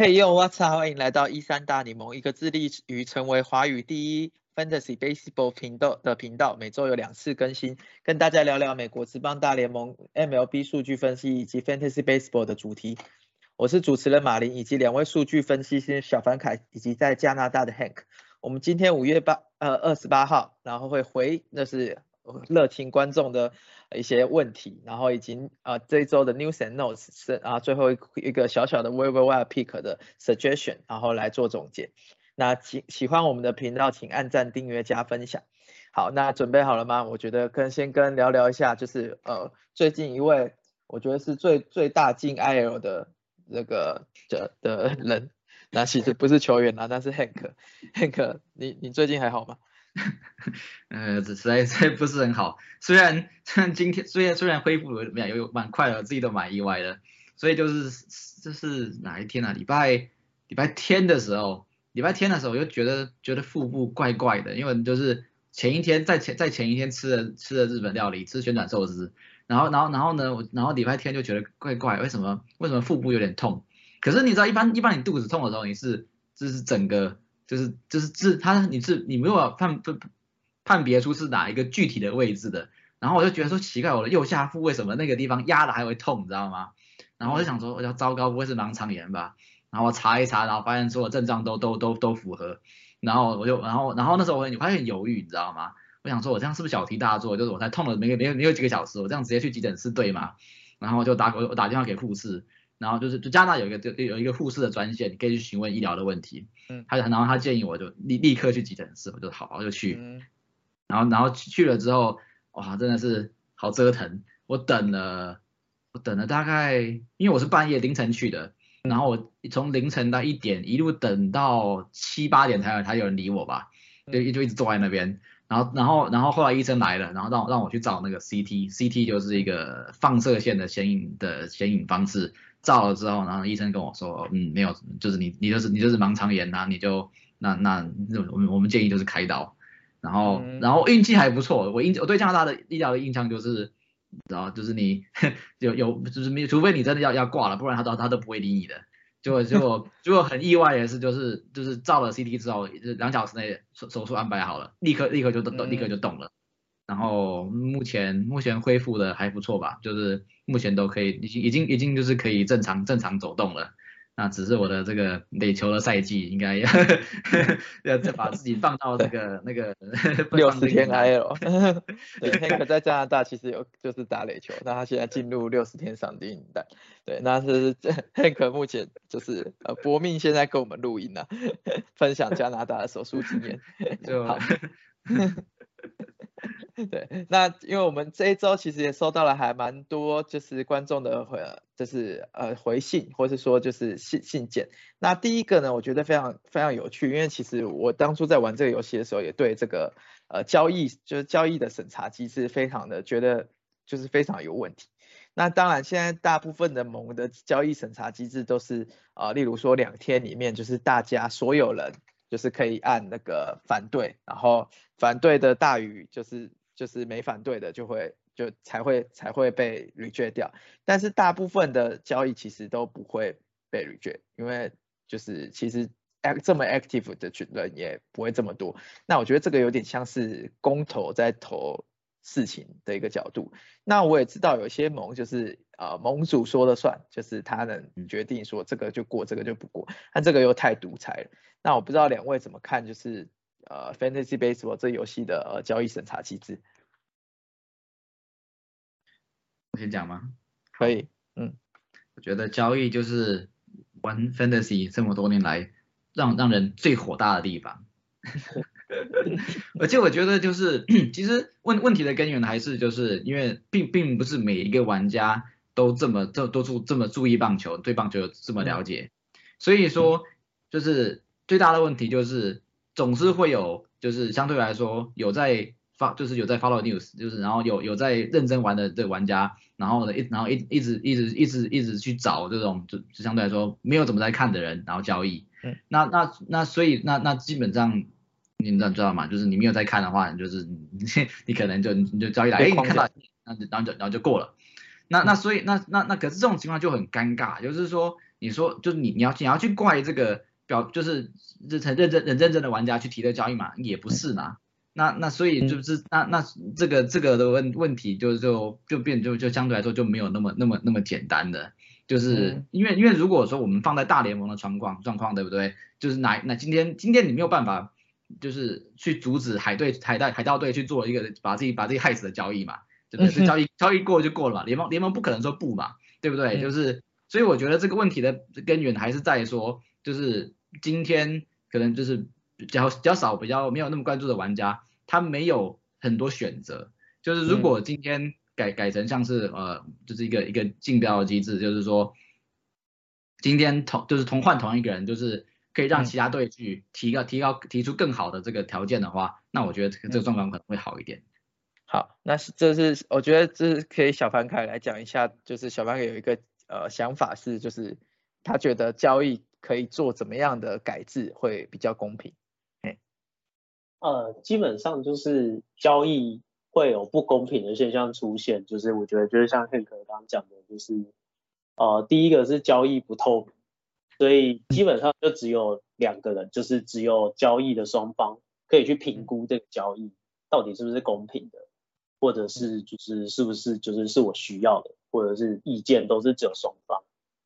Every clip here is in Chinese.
嘿呦，What's up？欢迎来到一三大联盟，一个致力于成为华语第一 Fantasy Baseball 频道的频道，每周有两次更新，跟大家聊聊美国职棒大联盟 MLB 数据分析以及 Fantasy Baseball 的主题。我是主持人马林，以及两位数据分析师小凡凯以及在加拿大的 Hank。我们今天五月八呃二十八号，然后会回那是。热情观众的一些问题，然后以及啊这一周的 news and notes 是啊最后一个小小的 w e v e r pick 的 suggestion，然后来做总结。那喜喜欢我们的频道，请按赞、订阅、加分享。好，那准备好了吗？我觉得跟先跟聊聊一下，就是呃最近一位我觉得是最最大进 IL 的那个的的人，那其实不是球员啦，那是 Hank，Hank，你你最近还好吗？呃，这实在是不是很好。虽然虽然今天虽然虽然恢复怎么样，有蛮快的，我自己都蛮意外的。所以就是这是哪一天啊？礼拜礼拜天的时候，礼拜天的时候我就觉得觉得腹部怪怪的，因为就是前一天在前在前一天吃了吃了日本料理，吃旋转寿司，然后然后然后呢，我然后礼拜天就觉得怪怪，为什么为什么腹部有点痛？可是你知道，一般一般你肚子痛的时候，你是就是整个。就是就是治他你是你没有判判判别出是哪一个具体的位置的，然后我就觉得说奇怪，我的右下腹为什么那个地方压的还会痛，你知道吗？然后我就想说，我要糟糕，不会是盲肠炎吧？然后我查一查，然后发现所有症状都都都都符合，然后我就然后然后那时候我我发现犹豫，你知道吗？我想说我这样是不是小题大做？就是我才痛了没没没有几个小时，我这样直接去急诊室对吗？然后我就打我我打电话给护士。然后就是，就加拿大有一个就有一个护士的专线，你可以去询问医疗的问题。嗯，他然后他建议我就立立刻去急诊室，我就好我就去。嗯，然后然后去了之后，哇，真的是好折腾。我等了，我等了大概，因为我是半夜凌晨去的，然后我从凌晨到一点，一路等到七八点才有才有人理我吧，就就一直坐在那边。然后然后然后后来医生来了，然后让让我去找那个 CT，CT 就是一个放射线的显影的显影方式。照了之后，然后医生跟我说，嗯，没有，就是你，你就是你就是盲肠炎呐，你就那那我们我们建议就是开刀，然后然后运气还不错，我印我对加拿大的医疗的印象就是，然后就是你 有有就是没，除非你真的要要挂了，不然他都他都不会理你的。结果结果 结果很意外的是，就是就是照了 CT 之后，两小时内手手术安排好了，立刻立刻就动立刻就动了。然后目前目前恢复的还不错吧，就是目前都可以，已经已经已经就是可以正常正常走动了。那只是我的这个垒球的赛季应该要 要再把自己放到那个 那个六十天 IL。对，Hank 在加拿大其实有就是打垒球，那他现在进入六十天上帝名单。对，那是 Hank 目前就是呃搏命现在跟我们录音呢，分享加拿大的手术经验。好。对，那因为我们这一周其实也收到了还蛮多，就是观众的回，就是呃回信，或是说就是信信件。那第一个呢，我觉得非常非常有趣，因为其实我当初在玩这个游戏的时候，也对这个呃交易就是交易的审查机制非常的觉得就是非常有问题。那当然现在大部分的盟的交易审查机制都是呃，例如说两天里面就是大家所有人就是可以按那个反对，然后反对的大于就是。就是没反对的就会就才会才会被 reject 掉，但是大部分的交易其实都不会被 reject，因为就是其实 act 这么 active 的群人也不会这么多。那我觉得这个有点像是公投在投事情的一个角度。那我也知道有些盟就是呃盟主说了算，就是他能决定说这个就过，这个就不过，但这个又太独裁了。那我不知道两位怎么看，就是。呃，Fantasy Baseball 这游戏的呃交易审查机制，我先讲吗？可以，嗯，我觉得交易就是玩 Fantasy 这么多年来让让人最火大的地方，而且我觉得就是 其实问问题的根源还是就是因为并并不是每一个玩家都这么都都注这么注意棒球，对棒球这么了解，所以说就是最大的问题就是。总是会有，就是相对来说有在发，就是有在 follow news，就是然后有有在认真玩的这玩家，然后呢一然后一一直一直一直一直去找这种就就相对来说没有怎么在看的人，然后交易。嗯。那那那所以那那基本上你知道知道吗？就是你没有在看的话，你就是你 你可能就你就交易来，哎，你看到，然后然后就然后就过了。那那所以那那那可是这种情况就很尴尬，就是说你说就是你你要你要去怪这个表就是认认认认认真的玩家去提的交易嘛，也不是嘛。那那所以就是那那这个这个的问问题就就就变就就相对来说就没有那么那么那么简单的，就是因为因为如果说我们放在大联盟的状况状况对不对？就是哪那今天今天你没有办法就是去阻止海队海盗海盗队去做一个把自己把自己害死的交易嘛，对不对？这交易交易过就过了嘛，联盟联盟不可能说不嘛，对不对？就是所以我觉得这个问题的根源还是在说，就是今天可能就是比较比较少比较没有那么关注的玩家。他没有很多选择，就是如果今天改改成像是呃，就是一个一个竞标的机制，就是说今天同就是同换同一个人，就是可以让其他队去提高提高提出更好的这个条件的话，那我觉得这个这个状况可能会好一点。好，那是这是我觉得这是可以小凡凯来讲一下，就是小凡凯有一个呃想法是，就是他觉得交易可以做怎么样的改制会比较公平。呃，基本上就是交易会有不公平的现象出现，就是我觉得就是像 Hank 刚刚讲的，就是呃，第一个是交易不透明，所以基本上就只有两个人，就是只有交易的双方可以去评估这个交易到底是不是公平的，或者是就是是不是就是是我需要的，或者是意见都是只有双方。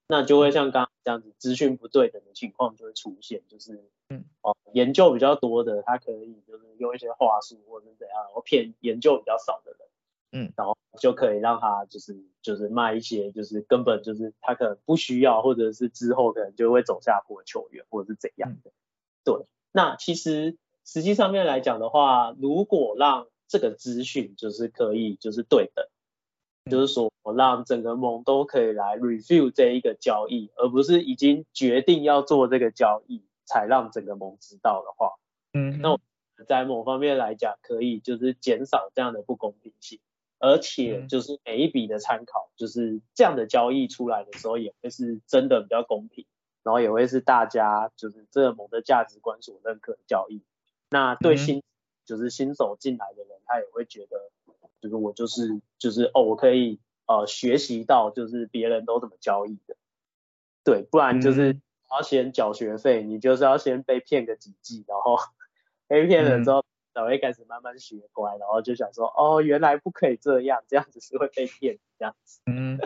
那就会像刚刚这样子，资讯不对等的情况就会出现，就是，嗯，哦，研究比较多的，他可以就是用一些话术或者怎样，然后骗研究比较少的人，嗯，然后就可以让他就是就是卖一些就是根本就是他可能不需要，或者是之后可能就会走下坡的球员或者是怎样的，对，那其实实际上面来讲的话，如果让这个资讯就是可以就是对的。就是说，我让整个盟都可以来 review 这一个交易，而不是已经决定要做这个交易才让整个盟知道的话，嗯，那在某方面来讲，可以就是减少这样的不公平性，而且就是每一笔的参考，就是这样的交易出来的时候，也会是真的比较公平，然后也会是大家就是这个盟的价值观所认可的交易。那对新就是新手进来的人，他也会觉得。就是我就是就是哦，我可以呃学习到就是别人都怎么交易的，对，不然就是要先缴学费，你就是要先被骗个几季，然后 被骗了之后才会开始慢慢学乖，然后就想说哦，原来不可以这样，这样子是会被骗这样子。嗯，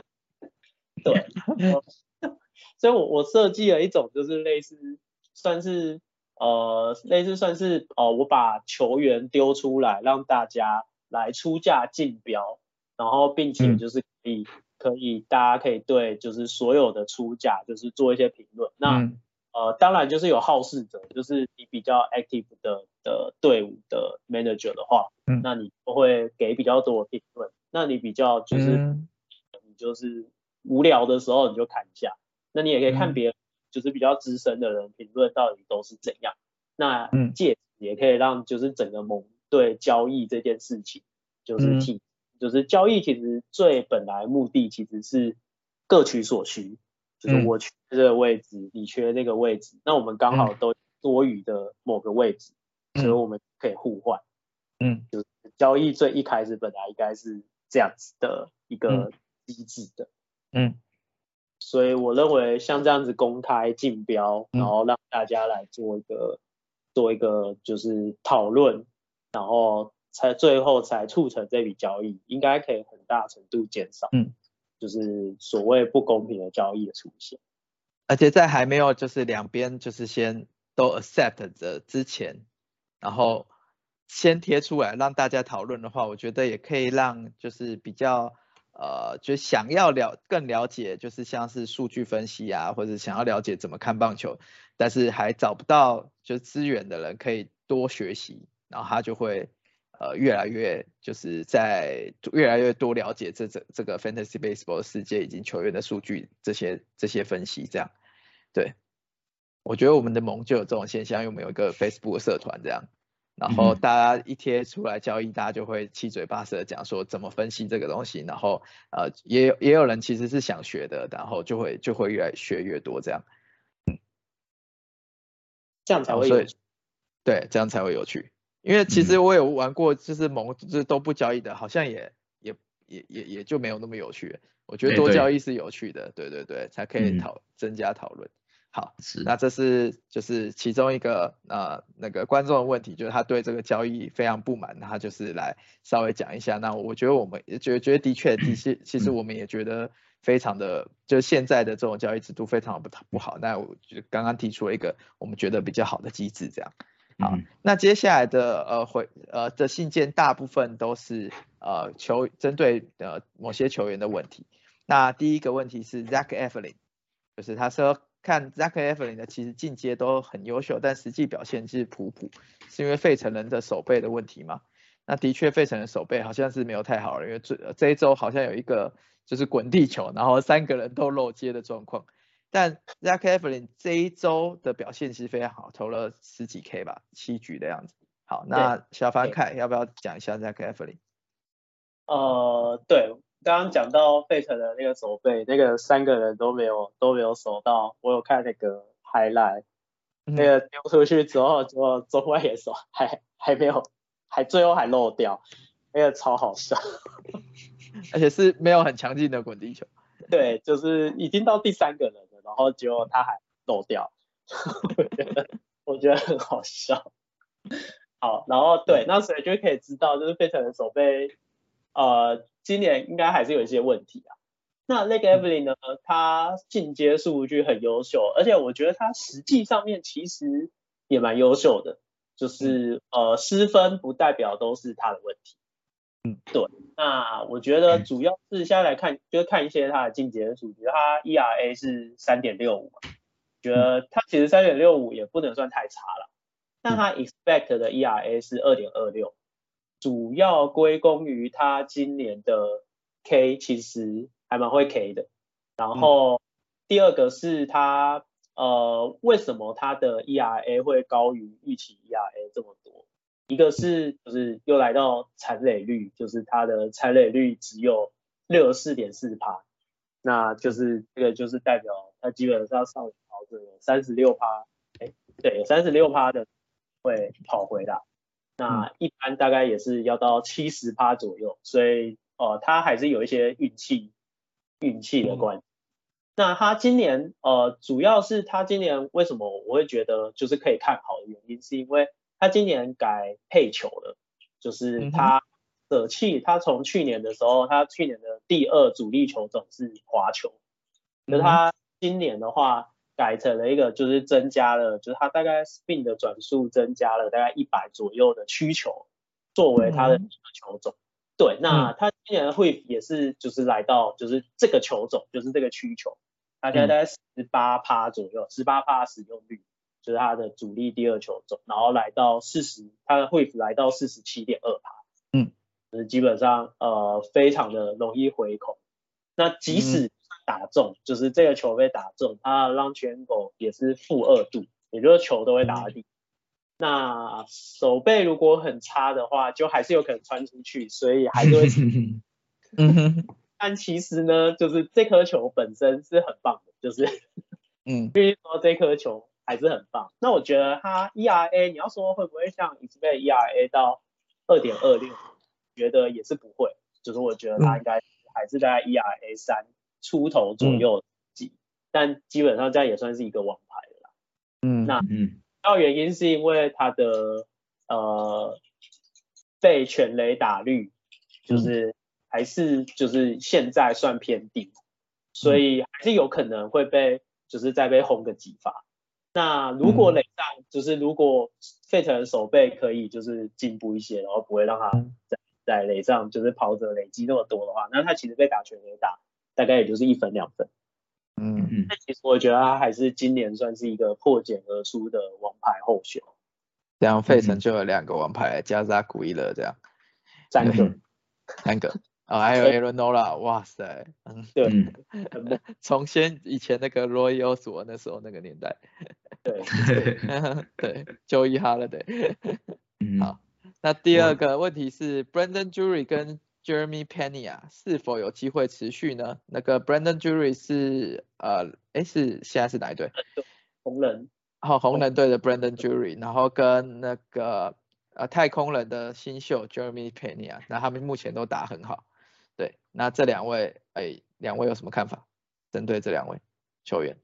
对，所以我我设计了一种就是类似算是呃类似算是哦，我把球员丢出来让大家。来出价竞标，然后并且就是可以可以大家可以对就是所有的出价就是做一些评论。那呃当然就是有好事者，就是你比较 active 的的队伍的 manager 的话，那你都会给比较多的评论。那你比较就是你就是无聊的时候你就看一下。那你也可以看别人就是比较资深的人评论到底都是怎样。那借也可以让就是整个盟。对交易这件事情，就是替，就是交易其实最本来目的其实是各取所需，就是我缺这个位置，你缺那个位置，那我们刚好都多余的某个位置，所以我们可以互换。嗯，就是交易最一开始本来应该是这样子的一个机制的。嗯，所以我认为像这样子公开竞标，然后让大家来做一个做一个就是讨论。然后才最后才促成这笔交易，应该可以很大程度减少，嗯，就是所谓不公平的交易的出现。而且在还没有就是两边就是先都 accept 的之前，然后先贴出来让大家讨论的话，我觉得也可以让就是比较呃就想要了更了解就是像是数据分析啊，或者想要了解怎么看棒球，但是还找不到就资源的人可以多学习。然后他就会呃越来越就是在越来越多了解这这这个 fantasy baseball 世界以及球员的数据这些这些分析这样，对，我觉得我们的盟就有这种现象，因为我们有一个 Facebook 社团这样，然后大家一贴出来交易，大家就会七嘴八舌讲说怎么分析这个东西，然后呃也有也有人其实是想学的，然后就会就会越来学越多这样，这样才会有趣。对，这样才会有趣。因为其实我有玩过，就是蒙就是都不交易的，好像也也也也也就没有那么有趣。我觉得多交易是有趣的，对对对，才可以讨增加讨论。好，是，那这是就是其中一个呃那个观众的问题，就是他对这个交易非常不满，他就是来稍微讲一下。那我觉得我们也觉得觉得的确的确，其实我们也觉得非常的，就现在的这种交易制度非常不不好。那我就刚刚提出了一个我们觉得比较好的机制，这样。好，那接下来的呃回呃的信件大部分都是呃球针对呃某些球员的问题。那第一个问题是 Zach Eflin，就是他说。看 Zach Eflin 的其实进阶都很优秀，但实际表现其实普普，是因为费城人的手背的问题吗？那的确费城人手背好像是没有太好了，因为这这一周好像有一个就是滚地球，然后三个人都漏接的状况。但 Zach Eflin 这一周的表现其实非常好，投了十几 K 吧，七局的样子。好，那小凡凯要不要讲一下 Zach Eflin？呃，对。刚刚讲到费城的那个守备，那个三个人都没有都没有守到。我有看那个 highlight，那个丢出去之后，就中外野手还还没有，还最后还漏掉，那个超好笑，而且是没有很强劲的滚地球。对，就是已经到第三个人了，然后结果他还漏掉，我觉得我觉得很好笑。好，然后对，那所以就可以知道，就是费城的守备，呃。今年应该还是有一些问题啊。那那个 Evelyn 呢？他进阶数据很优秀，而且我觉得他实际上面其实也蛮优秀的。就是呃失分不代表都是他的问题。嗯，对。那我觉得主要是现在来看，就是看一些他的进阶数据，他 ERA 是三点六五，觉得他其实三点六五也不能算太差了。但他 expect 的 ERA 是二点二六。主要归功于他今年的 K 其实还蛮会 K 的，然后第二个是他呃为什么他的 ERA 会高于预期 ERA 这么多？一个是就是又来到残垒率，就是他的残垒率只有六十四点四趴，那就是这个就是代表他基本上上跑者有三十六趴，哎对，有三十六趴的会跑回来。那一般大概也是要到七十趴左右，所以呃他还是有一些运气运气的关系。那他今年呃主要是他今年为什么我会觉得就是可以看好的原因，是因为他今年改配球了，就是他舍弃他从去年的时候，他去年的第二主力球种是滑球，那他今年的话。改成了一个，就是增加了，就是它大概 spin 的转速增加了大概一百左右的曲球，作为它的球种。对，那它今年会也是就是来到就是这个球种，就是这个曲球，它现在大概十八趴左右，十八趴使用率，就是它的主力第二球种，然后来到四十，它的会来到四十七点二趴，嗯，就是基本上呃非常的容易回口。那即使打中，就是这个球被打中，他的 launch angle 也是负二度，也就是球都会打到地。那手背如果很差的话，就还是有可能穿出去，所以还是会。嗯哼。但其实呢，就是这颗球本身是很棒的，就是，嗯，必须说这颗球还是很棒。那我觉得它 ERA，你要说会不会像 e x p e ERA 到二点二六，觉得也是不会，就是我觉得它应该还是在 ERA 三。出头左右几，但基本上这样也算是一个王牌了啦。嗯，那嗯，主要原因是因为他的呃被全雷打率就是还是就是现在算偏低，所以还是有可能会被就是再被轰个几发。那如果垒上就是如果费城手背可以就是进步一些，然后不会让他在在垒上就是跑者累积那么多的话，那他其实被打全垒打。大概也就是一分两分，嗯。嗯，那其实我觉得他还是今年算是一个破茧而出的王牌候选。这样费城就有两个王牌，加扎古伊勒这样，三个，三个，哦，还有 Aaron Nola，哇塞，嗯，对，从先以前那个 Roy o s 那时候那个年代，对，对，Joey Holiday，好，那第二个问题是 Brandon Jury 跟 Jeremy Penny 啊，是否有机会持续呢？那个 Brandon Jury 是呃，哎是现在是哪一队？红人。后红人队的 Brandon Jury，然后跟那个呃太空人的新秀 Jeremy Pennya 那他们目前都打很好。对，那这两位，哎，两位有什么看法？针对这两位球员？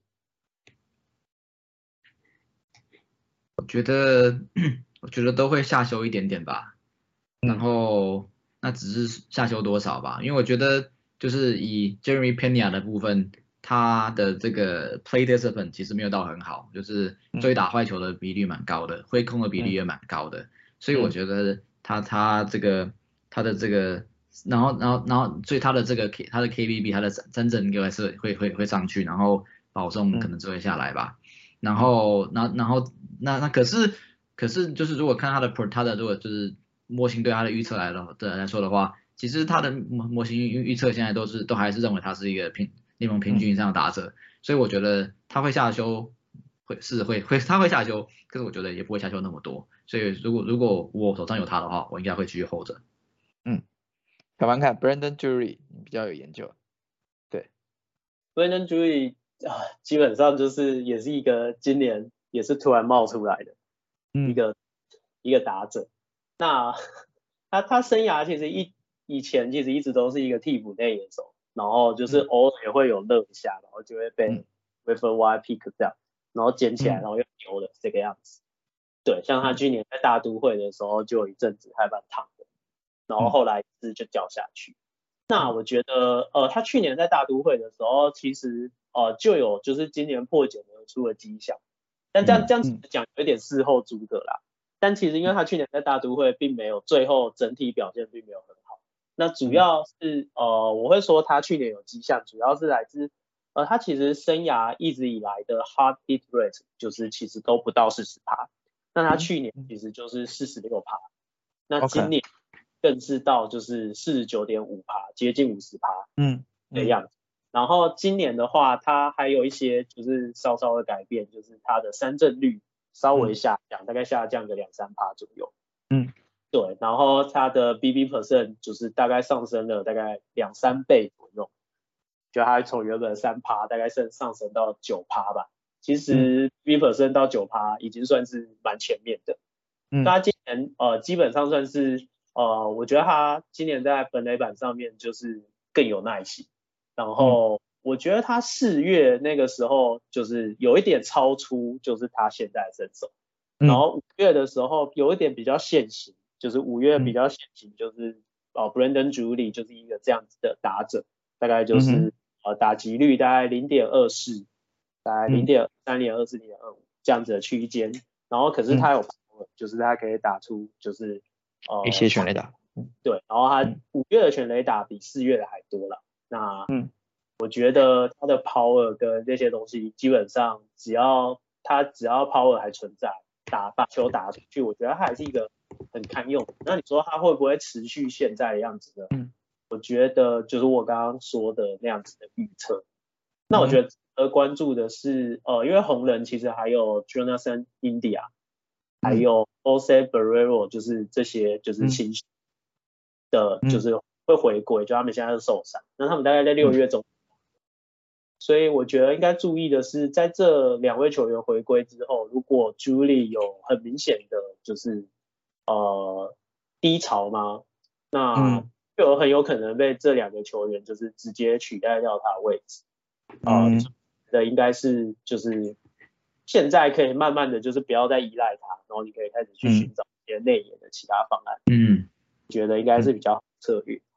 我觉得，我觉得都会下修一点点吧。然后，那只是下修多少吧？因为我觉得，就是以 Jeremy Pena 的部分。他的这个 play discipline 其实没有到很好，就是追打坏球的比率蛮高的，挥空的比例也蛮高的，所以我觉得他他这个他的这个，然后然后然后所以他的这个 K 他的 KBB 他的真正应该是会会会上去，然后保送可能就会下来吧，然后然然后那那可是可是就是如果看他的 pro 他的如果就是模型对他的预测来了的来说的话，其实他的模模型预预测现在都是都还是认为他是一个平。联盟平均以上的打者，所以我觉得他会下修，会是会会他会下修，可是我觉得也不会下修那么多。所以如果如果我手上有他的话，我应该会继续 hold 着。嗯，看完看 Brandon Jury 比较有研究。对，Brandon Jury 啊，基本上就是也是一个今年也是突然冒出来的一个一个打者。那他他生涯其实一以前其实一直都是一个替补内野手。然后就是偶尔也会有热一下，然后就会被 w i f e Y pick 这样，然后捡起来，然后又丢了这个样子。对，像他去年在大都会的时候就有一阵子还蛮烫的，然后后来是就掉下去。那我觉得呃他去年在大都会的时候，其实呃就有就是今年破茧而出的迹象，但这样这样子讲有点事后诸葛啦。但其实因为他去年在大都会并没有最后整体表现并没有很好。那主要是呃，我会说他去年有迹象，主要是来自呃，他其实生涯一直以来的 heart beat rate 就是其实都不到四十趴，那他去年其实就是四十六趴，那今年更是到就是四十九点五趴，接近五十趴，嗯，的样子。然后今年的话，他还有一些就是稍稍的改变，就是他的三振率稍微下降，大概下降个两三趴左右，嗯。对，然后它的 BB percent 就是大概上升了大概两三倍左右，就它从原本三趴大概上上升到九趴吧。其实 BB percent 到九趴已经算是蛮前面的。嗯，它今年呃基本上算是呃，我觉得它今年在本垒板上面就是更有耐心。然后我觉得他四月那个时候就是有一点超出，就是他现在的身手。然后五月的时候有一点比较现行。就是五月比较现行，就是哦，Brandon Julie 就是一个这样子的打者，大概就是呃打击率大概零点二四，大概零点三点二四零点二五这样子的区间，然后可是他有，就是他可以打出就是呃一些全垒打，对，然后他五月的全垒打比四月的还多了，那嗯，我觉得他的 power 跟这些东西基本上只要他只要 power 还存在，打把球打出去，我觉得他还是一个。很堪用，那你说他会不会持续现在的样子呢？嗯，我觉得就是我刚刚说的那样子的预测。那我觉得值得关注的是，呃，因为红人其实还有 Jonathan India，还有 Jose Barrero，就是这些就是新的，就是会回归，就他们现在是受伤，那他们大概在六月中，所以我觉得应该注意的是，在这两位球员回归之后，如果 Julie 有很明显的就是。呃，低潮吗？那就很有可能被这两个球员就是直接取代掉他的位置。嗯，的应该是就是现在可以慢慢的就是不要再依赖他，然后你可以开始去寻找一些内野的其他方案。嗯，觉得应该是比较策略。好，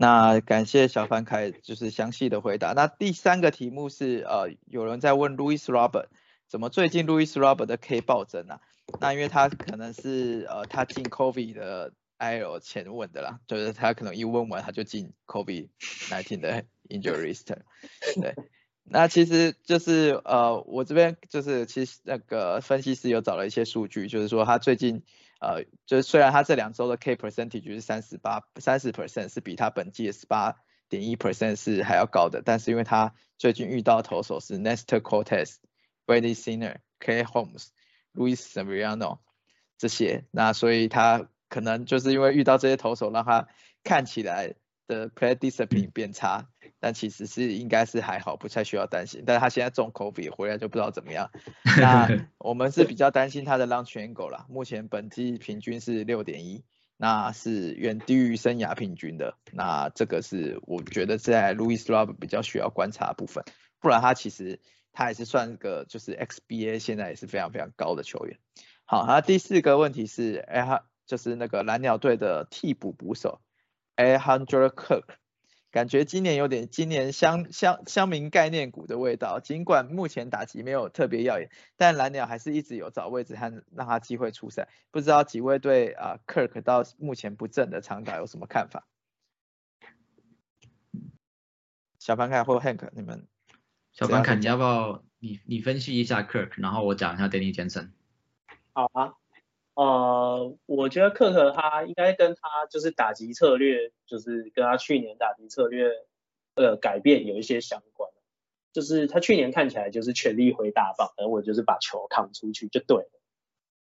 那感谢小凡凯就是详细的回答。那第三个题目是呃，有人在问 Louis Robert，怎么最近 Louis Robert 的 K 暴增啊？那因为他可能是呃他进 COVID 的 IL 前问的啦，就是他可能一问完他就进 COVID nineteen 的 injury list。对，那其实就是呃我这边就是其实那个分析师有找了一些数据，就是说他最近呃就是虽然他这两周的 K percentage 是三十八三十 percent 是比他本季的十八点一 percent 是还要高的，但是因为他最近遇到投手是 Nestor Cortez、Brady Sinner、K Holmes。Luis Severiano 这些，那所以他可能就是因为遇到这些投手，让他看起来的 play discipline 变差，但其实是应该是还好，不太需要担心。但是他现在中 COVID 回来就不知道怎么样。那 我们是比较担心他的 launch angle 啦，目前本季平均是六点一，那是远低于生涯平均的。那这个是我觉得在 Louis Rob 比较需要观察的部分，不然他其实他还是算个就是 XBA 现在也是非常非常高的球员。好，那第四个问题是，哎他，就是那个蓝鸟队的替补捕手 a h a n d r e Cook。感觉今年有点今年乡乡乡民概念股的味道，尽管目前打击没有特别耀眼，但蓝鸟还是一直有找位置和让他机会出赛。不知道几位对啊 Kirk 到目前不正的长打有什么看法？小凡凯或 Hank，你们小凡凯，你要不要你你分析一下 Kirk，然后我讲一下 Danny Jensen。好啊。呃，我觉得克克他应该跟他就是打击策略，就是跟他去年打击策略呃改变有一些相关。就是他去年看起来就是全力挥大棒，而我就是把球扛出去就对了。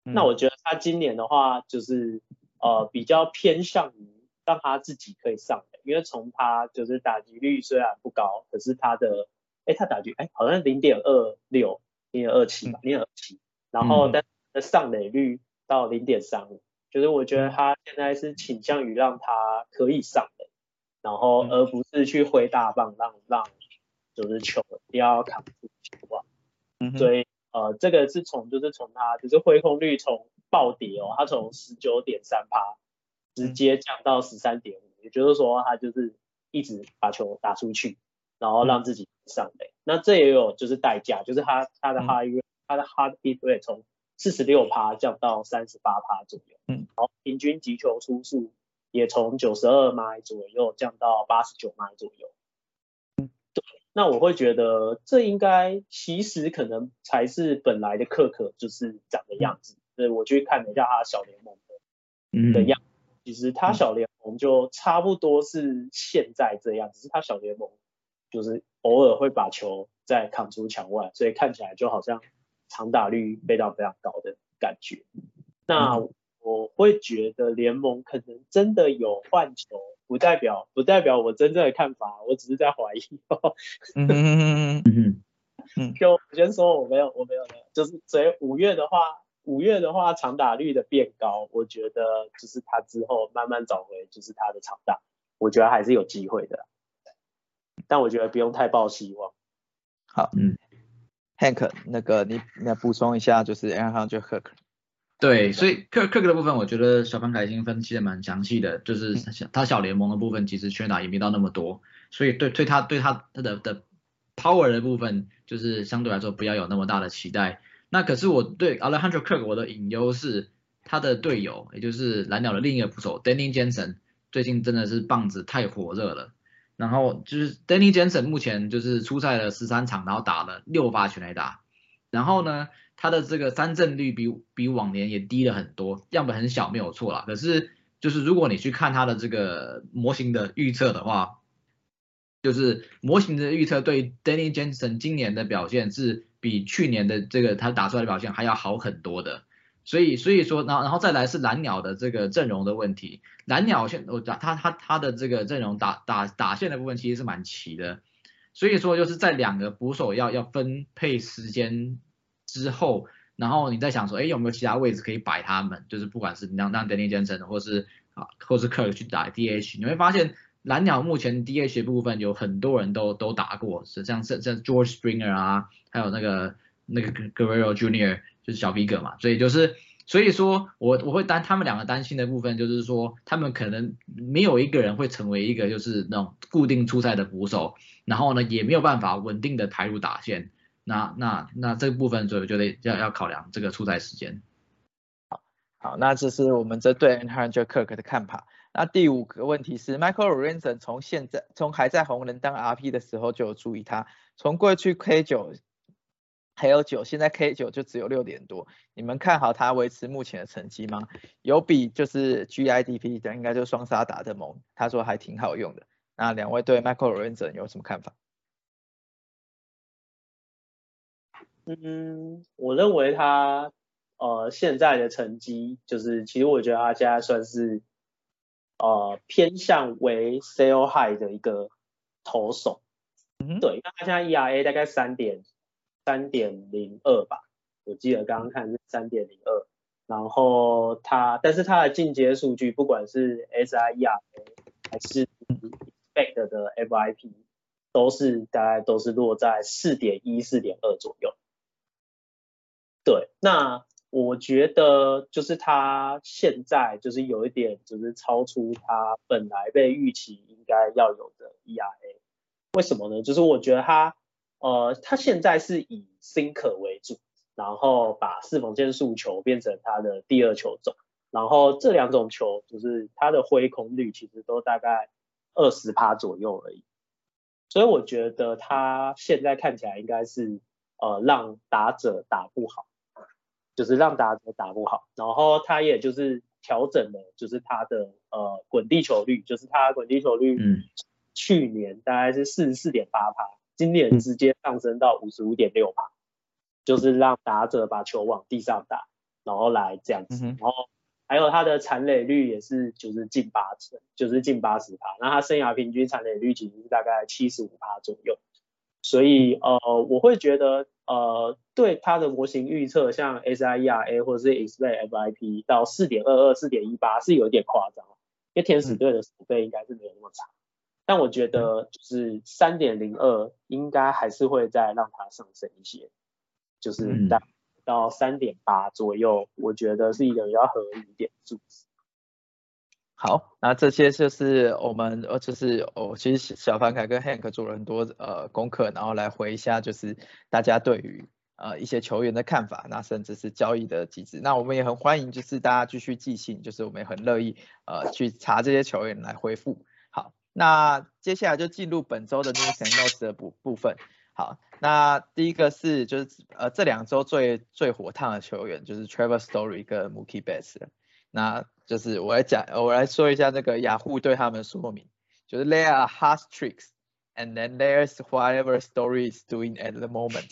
那我觉得他今年的话，就是呃比较偏向于让他自己可以上垒，因为从他就是打击率虽然不高，可是他的哎他打击哎好像零点二六零点二七吧零点二七，然后但的上垒率。到零点三五，就是我觉得他现在是倾向于让他可以上的，然后而不是去挥大棒让让就是球一定要扛住球啊。所以呃这个是从就是从他就是挥空率从暴跌哦，他从十九点三趴直接降到十三点五，也就是说他就是一直把球打出去，然后让自己上垒。那这也有就是代价，就是他他的 hard 他的 hard hit rate 从四十六趴降到三十八趴左右，嗯，然后平均击球出数也从九十二迈左右降到八十九迈左右，嗯，对，那我会觉得这应该其实可能才是本来的克克就是长的样子，所以我去看了一下他小联盟的的样，其实他小联盟就差不多是现在这样，只是他小联盟就是偶尔会把球再扛出墙外，所以看起来就好像。长打率非常非常高的感觉，那我会觉得联盟可能真的有换球，不代表不代表我真正的看法，我只是在怀疑。嗯嗯嗯嗯就我先说我没有我没有的，就是所以五月的话，五月的话长打率的变高，我觉得就是他之后慢慢找回就是他的长打，我觉得还是有机会的，但我觉得不用太抱希望。好，嗯。Hank，那个你你要补充一下，就是 Aaron Kirk。对，所以 Kirk Kirk 的部分，我觉得小潘凯已经分析的蛮详细的，就是他小联盟的部分其实缺打也没到那么多，所以对对他对他他的的 power 的部分，就是相对来说不要有那么大的期待。那可是我对 Alejandro Kirk 我的隐忧是他的队友，也就是蓝鸟的另一个捕手 Danny Jensen，最近真的是棒子太火热了。然后就是 Danny Jensen 目前就是出赛了十三场，然后打了六发全垒打。然后呢，他的这个三振率比比往年也低了很多，样本很小没有错啦。可是就是如果你去看他的这个模型的预测的话，就是模型的预测对 Danny Jensen 今年的表现是比去年的这个他打出来的表现还要好很多的。所以，所以说，然后，然后再来是蓝鸟的这个阵容的问题。蓝鸟现我打他他他的这个阵容打打打线的部分其实是蛮齐的。所以说，就是在两个捕手要要分配时间之后，然后你再想说，哎，有没有其他位置可以摆他们？就是不管是让让 Danny Jensen 或是啊，或是 Kirk 去打 DH，你会发现蓝鸟目前 DH 部分有很多人都都打过，是像像像 George Springer 啊，还有那个那个 Guerrero Junior 就是小皮哥嘛，所以就是，所以说我我会担他们两个担心的部分就是说，他们可能没有一个人会成为一个就是那种固定出赛的捕手，然后呢也没有办法稳定的抬入打线，那那那这部分所以我觉得要要考量这个出赛时间。好，好，那这是我们针对 a n h a n d r Kirk 的看法。那第五个问题是，Michael r e n s o n 从现在从还在红人当 RP 的时候就有注意他，从过去 K 九。还有九，现在 K 九就只有六点多，你们看好它维持目前的成绩吗？有比就是 GIDP 的，应该就双杀打的猛，他说还挺好用的。那两位对 Michael Lorenzen 有什么看法？嗯，我认为他呃现在的成绩就是，其实我觉得他现在算是呃偏向为 Sale High 的一个投手。嗯，对，那他现在 ERA 大概三点三点零二吧，我记得刚刚看是三点零二。然后它，但是它的进阶数据，不管是 SIERA 还是 Expect 的 FIP，都是大概都是落在四点一、四点二左右。对，那我觉得就是他现在就是有一点就是超出他本来被预期应该要有的 ERA。为什么呢？就是我觉得他呃，他现在是以 Sinker 为主。然后把四缝线速球变成他的第二球种，然后这两种球就是他的挥空率其实都大概二十趴左右而已，所以我觉得他现在看起来应该是呃让打者打不好，就是让打者打不好，然后他也就是调整了就是他的呃滚地球率，就是他滚地球率，嗯，去年大概是四十四点八趴，今年直接上升到五十五点六趴。就是让打者把球往地上打，然后来这样子，然后还有他的残垒率也是就是近八成，就是近八十趴。那他生涯平均残垒率其实是大概七十五趴左右，所以呃我会觉得呃对他的模型预测，像 SIERA 或者是 Expect FIP 到四点二二、四点一八是有点夸张，因为天使队的守备应该是没有那么差，但我觉得就是三点零二应该还是会再让它上升一些。就是到到三点八左右，我觉得是一个比较合理一点数字。好，那这些就是我们呃，就是哦，其实小凡凯跟 Hank 做了很多呃功课，然后来回一下，就是大家对于呃一些球员的看法，那甚至是交易的机制。那我们也很欢迎，就是大家继续寄信，就是我们也很乐意呃去查这些球员来回复。那接下来就进入本周的 News and Notes 的部部分。好，那第一个是就是呃这两周最最火烫的球员就是 Trevor Story 跟 Mookie Betts，那就是我来讲我来说一下那个雅虎对他们说明，就是 There are hot tricks。And then there's whatever Story is doing at the moment，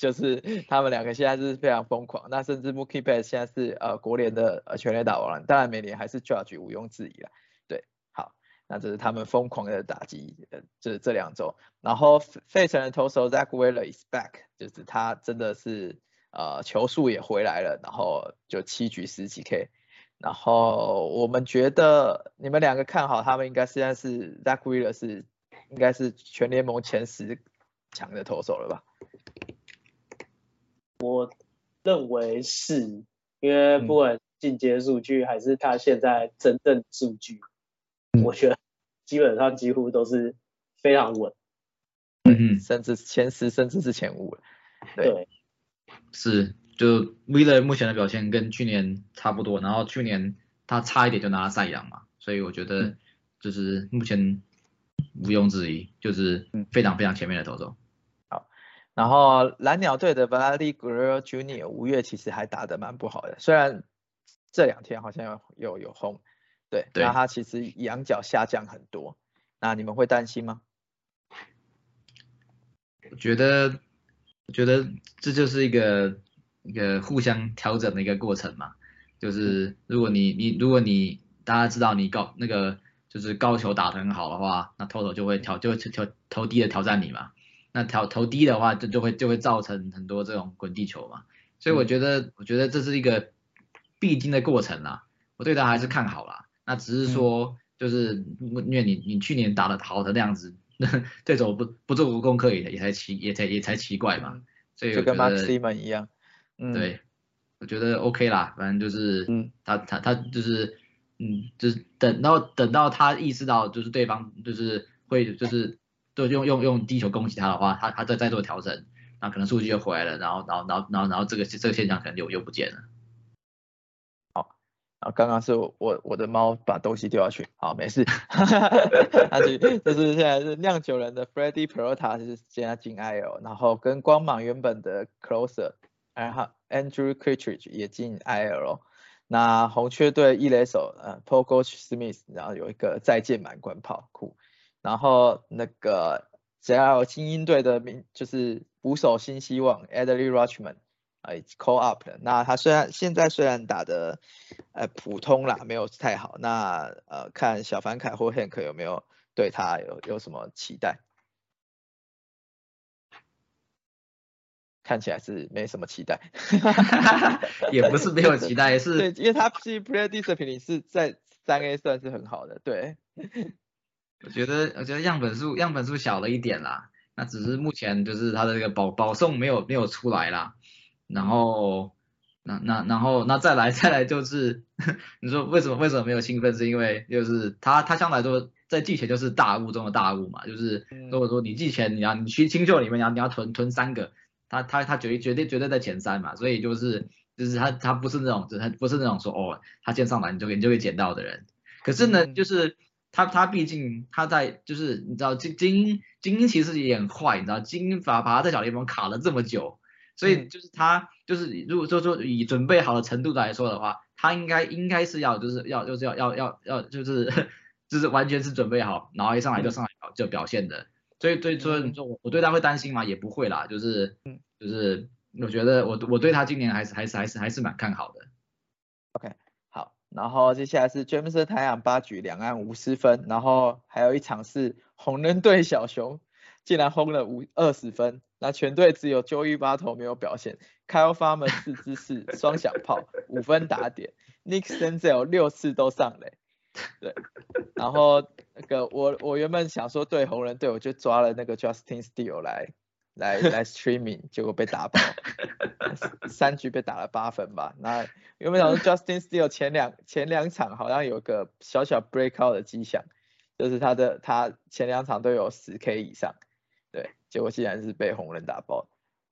就是他们两个现在是非常疯狂，那甚至 Mookie Betts 现在是呃国联的呃全垒打王，当然每年还是 Judge 毋庸置疑了。那这是他们疯狂的打击，呃，就是这两周，然后费城的投手 Zach Wheeler is back，就是他真的是呃球速也回来了，然后就七局十几 K，然后我们觉得你们两个看好他们应该现在是 Zach Wheeler 是应该是全联盟前十强的投手了吧？我认为是，因为不管进阶数据还是他现在真正数据。我觉得基本上几乎都是非常稳，嗯，甚至前十，甚至是前五了。对，是，就 v i l l a 目前的表现跟去年差不多，然后去年他差一点就拿了赛扬嘛，所以我觉得就是目前毋庸置疑，就是非常非常前面的投手。好，然后蓝鸟队的 Vladdy Guerrero Jr. 五月其实还打得蛮不好的，虽然这两天好像有有轰。对，那他其实仰角下降很多，那你们会担心吗？我觉得，我觉得这就是一个一个互相调整的一个过程嘛。就是如果你你如果你大家知道你高那个就是高球打得很好的话，那投手就会挑就会挑投低的挑战你嘛。那挑投低的话，就就会就会造成很多这种滚地球嘛。所以我觉得我觉得这是一个必经的过程啦。我对他还是看好啦。那只是说，就是因为你你去年打的好的那样子，对手不不做功课也也才奇也才也才奇怪嘛，所以就跟 Max Simon 一样，嗯，对，我觉得 OK 啦，反正就是，嗯，他他他就是，嗯，就是等到等到他意识到就是对方就是会就是就用用用地球攻击他的话，他他再再做调整，那可能数据就回来了，然后然后然后然后然后这个这个现象可能又又不见了。啊，刚刚是我我的猫把东西丢下去，好，没事。他就就是现在是酿酒人的 Freddie Peralta 是现在进 IL，然后跟光芒原本的 Closer，然后 Andrew Kittredge 也进 IL。那红雀队一垒手呃 Paul Goch Smith，然后有一个再见满贯炮酷。然后那个 JL 精英队的名就是捕手新希望 Adley Rutschman。哎，call up 的。那他虽然现在虽然打的呃普通啦，没有太好。那呃看小凡凯或 Hank 有没有对他有有什么期待？看起来是没什么期待，也不是没有期待，是对，因为他 player discipline 是在三 A 算是很好的，对。我觉得我觉得样本数样本数小了一点啦，那只是目前就是他的这个保保送没有没有出来啦，然后那那然后那再来 再来就是你说为什么为什么没有兴奋？是因为就是他他相对来说在季前就是大物中的大物嘛，就是如果说你季前你要你去新秀里面你要你要囤囤三个。他他他绝对绝对绝对在前三嘛，所以就是就是他他不是那种，他不是那种说哦，他先上来你就你就会捡到的人。可是呢，就是他他毕竟他在就是你知道精精英精英其实也很快，你知道精英把把他在小联盟卡了这么久，所以就是他就是如果说说以准备好的程度来说的话，他应该应该是要就是要就是要要要要就是 就是完全是准备好，然后一上来就上来就表现的。所以对，所以你说我我对他会担心吗？也不会啦，就是，就是我觉得我我对他今年还是还是还是还是蛮看好的。OK，好，然后接下来是詹姆斯太阳八局两岸五失分，然后还有一场是红人队小熊竟然轰了五二十分，那全队只有 Joey 八头没有表现，Kyle Farmer 四支四双响炮五分打点，Nick Senzel 六次都上垒。对，然后那个我我原本想说对红人队，我就抓了那个 Justin Steele 来来来 streaming，结果被打爆，三局被打了八分吧。那原本想说 Justin Steele 前两前两场好像有个小小 breakout 的迹象，就是他的他前两场都有十 K 以上，对，结果竟然是被红人打爆。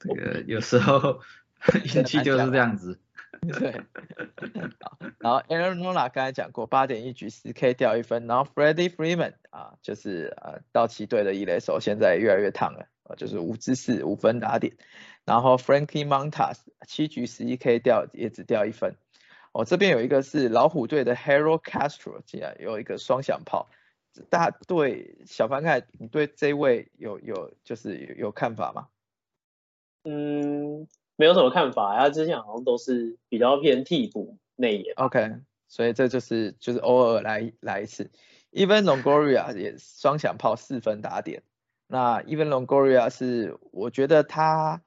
这个有时候 运气就是这样子。对，好，然后 Aaron Nola 刚才讲过，八点一局四 K 掉一分，然后 Freddie Freeman 啊，就是呃道奇队的一垒手，现在越来越烫了，呃就是五支四五分打点，然后 Frankie Montas 七局十一 K 掉也只掉一分，哦这边有一个是老虎队的 Harold Castro，竟然有一个双响炮，大家对小凡凯，你对这位有有就是有有看法吗？嗯。没有什么看法，他之前好像都是比较偏替补内野。OK，所以这就是就是偶尔来来一次。Even Longoria 也双响炮四分打点。那 Even Longoria 是我觉得他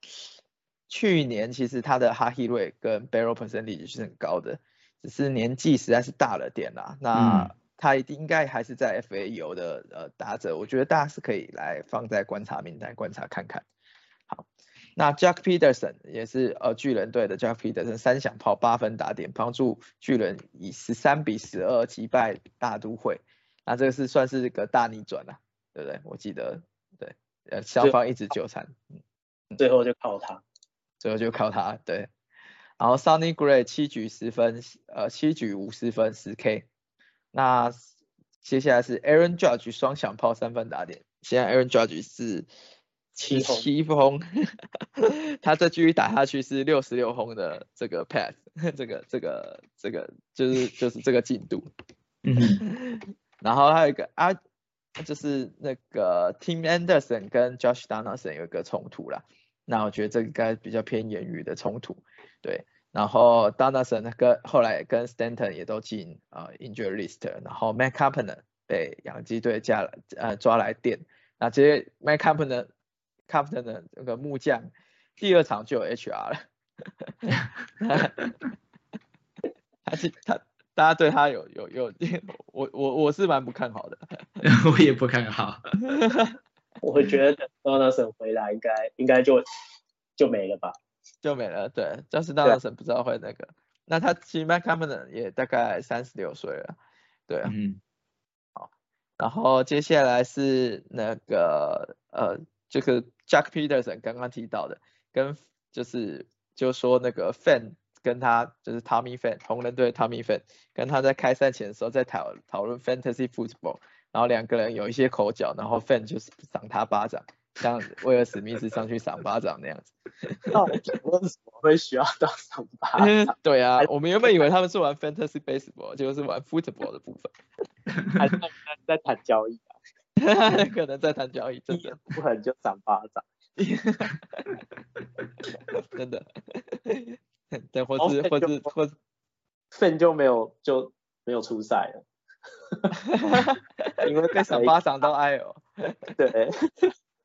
去年其实他的哈希瑞跟 barrel percentage 是很高的，只是年纪实在是大了点啦。那他一定应该还是在 FA 有的呃打者，我觉得大家是可以来放在观察名单观察看看。好。那 Jack Peterson 也是呃巨人队的 Jack Peterson 三响炮八分打点，帮助巨人以十三比十二击败大都会。那这个是算是一个大逆转了，对不对？我记得对，呃双方一直纠缠，嗯，最后就靠他，最后就靠他，对。然后 Sunny Gray 七局十分，呃七局五十分十 K。那接下来是 Aaron Judge 双响炮三分打点，现在 Aaron Judge 是。七七轰，他再继续打下去是六十六轰的这个 path，这个这个这个就是就是这个进度。嗯，然后还有一个啊，就是那个 Tim Anderson 跟 Josh Donaldson 有一个冲突啦。那我觉得这应该比较偏言语的冲突。对，然后 Donaldson 跟后来跟 Stanton 也都进呃 injury list，然后 Mac c a p e n e 被洋基队加了呃抓来垫。那这些 Mac c a p e n e Captain 的那个木匠，第二场就有 HR 了。他是他，大家对他有有有，我我我是蛮不看好的。我也不看好。我觉得 Donaldson 回来应该应该就就没了吧？就没了，对，就是 Donaldson 不知道会那个。那他其实 Mac Captain 也大概三十六岁了，对啊。嗯。好，然后接下来是那个呃。这个 Jack Peterson 刚刚提到的，跟就是就说那个 Fan 跟他就是 Tommy Fan 红人队 Tommy Fan 跟他在开赛前的时候在讨讨论 Fantasy Football，然后两个人有一些口角，然后 Fan 就是赏他巴掌，像威尔史密斯上去赏巴掌那样子。那为什么会需要到赏巴掌？对啊，我们原本以为他们是玩 Fantasy Baseball，结果是玩 Football 的部分。还是在谈交易啊？可能在谈交易，真的不可能就赏巴掌，真的，对，或是或是或，份就没有就没有出赛了，因为被赏巴掌都爱哦。对，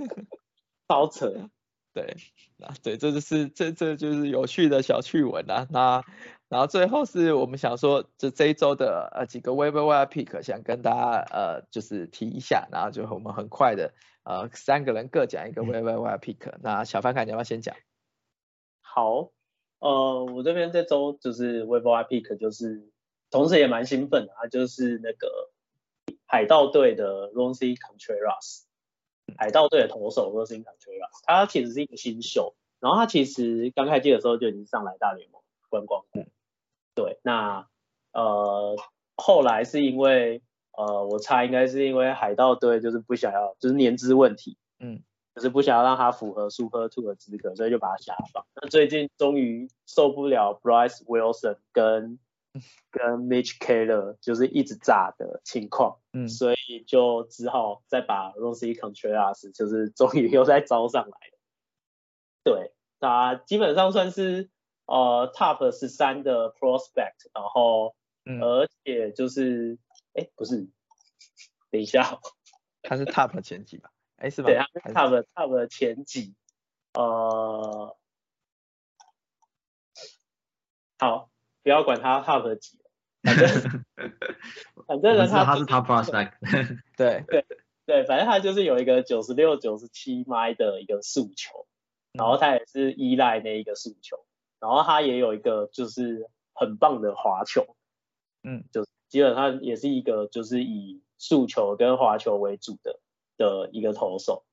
超扯。对，啊对，这就是这这就是有趣的小趣闻啊。那然后最后是我们想说，就这一周的呃几个 Web Web Pick 想跟大家呃就是提一下，然后就我们很快的呃三个人各讲一个 Web Web Pick。那小范凯你要不要先讲？好，呃，我这边这周就是 Web Web Pick，就是同时也蛮兴奋的啊，就是那个海盗队的 r o n c y Contreras。海盗队的投手 n Contreras，他其实是一个新秀，然后他其实刚开季的时候就已经上来大联盟观光过。对，那呃后来是因为呃我猜应该是因为海盗队就是不想要就是年资问题，嗯，就是不想要让他符合 Super Two 的资格，所以就把他下放。那最近终于受不了 Bryce Wilson 跟跟 Mitch Keller 就是一直炸的情况，嗯，所以就只好再把 rose Contreras 就是终于又再招上来了。对，他基本上算是呃 Top 十三的 Prospect，然后而且就是哎不是，等一下，他是 Top 前几吧？哎是吧？对，他是 Top Top 前几，呃，好。不要管他 top 几，反正反正呢，他他是 top prospect，对对对，反正他就是有一个九十六、九十七迈的一个诉求，然后他也是依赖那一个诉求，然后他也有一个就是很棒的滑球，嗯，就基本上也是一个就是以速球跟滑球为主的的一个投手，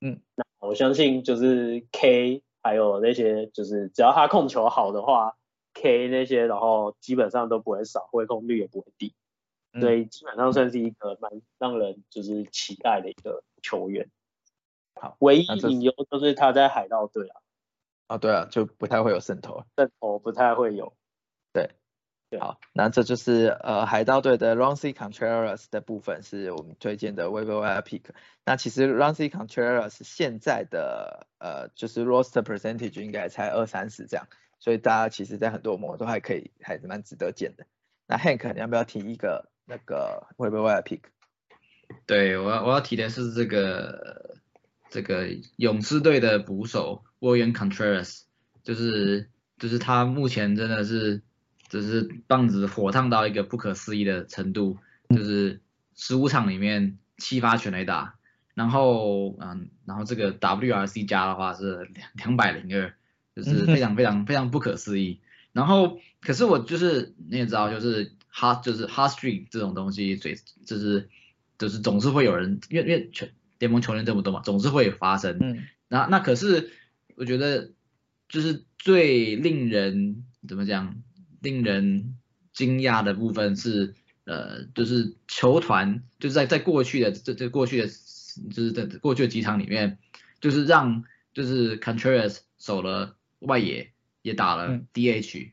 嗯，那我相信就是 K 还有那些就是只要他控球好的话。K 那些，然后基本上都不会少，回空率也不会低，所以基本上算是一个蛮让人就是期待的一个球员。好，唯一隐忧就是他在海盗队啊。啊，对啊，就不太会有渗透，渗透不太会有。对，好，那这就是呃海盗队的 r o n c y Contreras 的部分，是我们推荐的 w e b i r Pick。那其实 r o n c y Contreras 现在的呃就是 Roster Percentage 应该才二三十这样。所以大家其实，在很多模都还可以，还是蛮值得见的。那 Hank，你要不要提一个那个 Web Web Pick？对我要我要提的是这个这个勇士队的捕手 William Contreras，就是就是他目前真的是就是棒子火烫到一个不可思议的程度，就是十五场里面七发全垒打，然后嗯，然后这个 WRC 加的话是两两百零二。就是非常非常非常不可思议，然后可是我就是你也知道，就是哈就是 hot streak 这种东西，最就是就是总是会有人，因为因为全联盟球员这么多嘛，总是会发生。嗯。那那可是我觉得就是最令人怎么讲，令人惊讶的部分是呃，就是球团就是在在过去的这这过去的，就是在过去的几场里面，就是让就是 Contreras 守了。外野也打了 DH，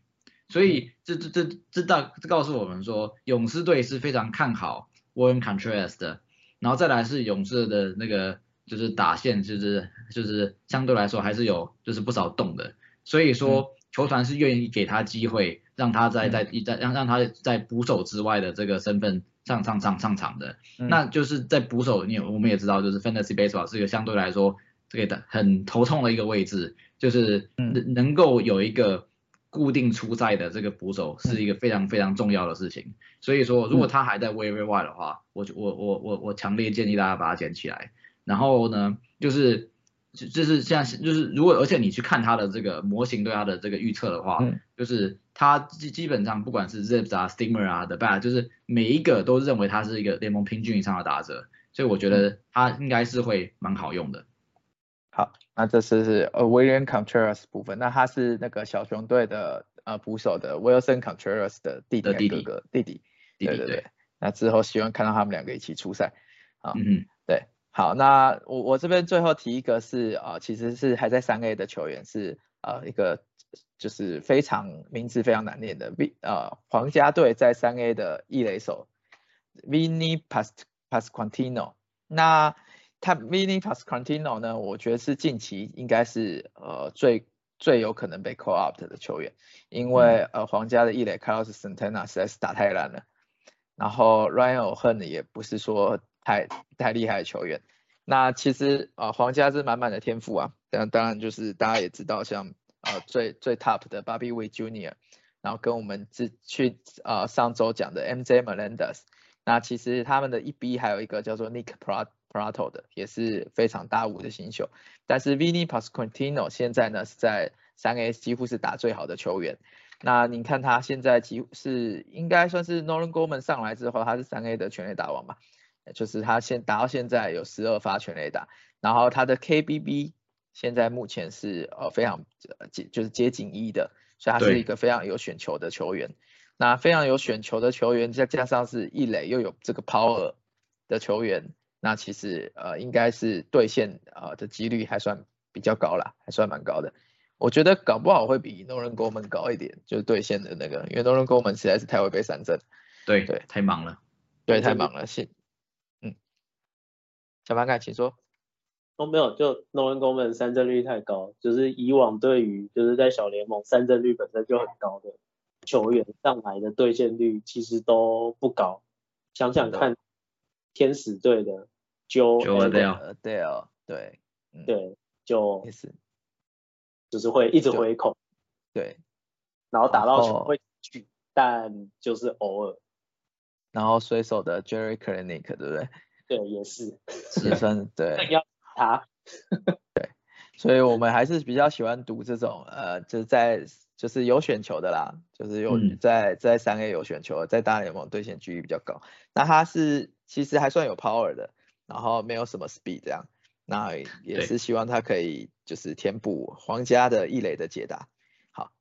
所以这这这这大这告诉我们说，勇士队是非常看好 Warren Contreras 的，然后再来是勇士的那个就是打线就是就是相对来说还是有就是不少动的，所以说球团是愿意给他机会，让他在在在让让他在捕手之外的这个身份上上上上场的，那就是在捕手，你我们也知道就是 Fantasy Baseball 是一个相对来说这个的很头痛的一个位置。就是能能够有一个固定出赛的这个捕手是一个非常非常重要的事情，所以说如果他还在 w a v y 的话，我我我我我强烈建议大家把它捡起来。然后呢，就是就是像就是如果而且你去看他的这个模型对他的这个预测的话，就是他基基本上不管是 Zips 啊 Steamer 啊的 Bat，就是每一个都认为他是一个联盟平均以上的打者，所以我觉得他应该是会蛮好用的。好，那这是是呃 William Contreras 部分，那他是那个小熊队的呃捕手的 Wilson Contreras 的弟弟哥哥？弟弟，对对对，那之后希望看到他们两个一起出赛，啊，嗯，对，好，那我我这边最后提一个是啊，其实是还在三 A 的球员是呃一个就是非常名字非常难念的 V 呃皇家队在三 A 的一垒手 Vinny Pas Pasquantino，那他 Vinny Pasquantino 呢？我觉得是近期应该是呃最最有可能被 call up 的球员，因为呃皇家的一垒 Carlos Santana 实在是打太烂了。然后 Ryan O'Hearn 也不是说太太厉害的球员。那其实啊，皇家是满满的天赋啊，但当然就是大家也知道，像呃最最 top 的 Bobby e Junior，然后跟我们之去呃上周讲的 MJ Melendez，那其实他们的一 B 还有一个叫做 Nick Prato 的，也是非常大五的新秀。但是 Vinny Pasquantino 现在呢是在三 A 几乎是打最好的球员。那你看他现在几乎是应该算是 Nolan Gorman 上来之后，他是三 A 的全垒打王嘛。就是他现打到现在有十二发全垒打，然后他的 KBB 现在目前是呃非常接就是接近一的，所以他是一个非常有选球的球员。那非常有选球的球员，再加上是一垒又有这个 power 的球员，那其实呃应该是兑现呃的几率还算比较高啦，还算蛮高的。我觉得搞不好会比诺人沟门高一点，就是兑现的那个，因为诺人沟门实在是太会被三振。对对，太忙了。对，太忙了，嗯小凡凯，请说。哦，没有，就诺恩公们三振率太高，就是以往对于就是在小联盟三振率本身就很高的球员上来的兑现率其实都不高。想想看，天使队的 Joe Adele，对哦，对，对，就就是会一直回口，对，然后打到球会去，但就是偶尔。然后水手的 Jerry Clinic，对不对？对，也是，也算对。要他。对，所以我们还是比较喜欢读这种，呃，就是在就是有选球的啦，就是有在在三 A 有选球，在大联盟兑现几率比较高。那他是其实还算有 power 的，然后没有什么 speed 这样，那也是希望他可以就是填补皇家的异垒的解答。好，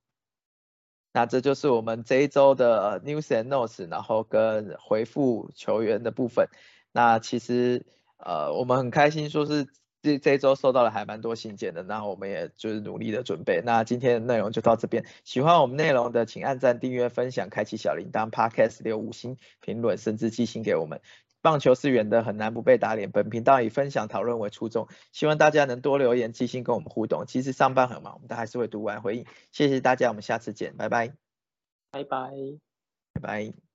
那这就是我们这一周的 news and notes，然后跟回复球员的部分。那其实呃我们很开心，说是这这一周收到了还蛮多信件的，那我们也就是努力的准备。那今天的内容就到这边，喜欢我们内容的请按赞、订阅、分享、开启小铃铛，Podcast 留五星评论，甚至寄信给我们。棒球是圆的，很难不被打脸。本频道以分享讨论为初衷，希望大家能多留言、寄信跟我们互动。其实上班很忙，我们都还是会读完回应。谢谢大家，我们下次见，拜拜，拜拜，拜拜。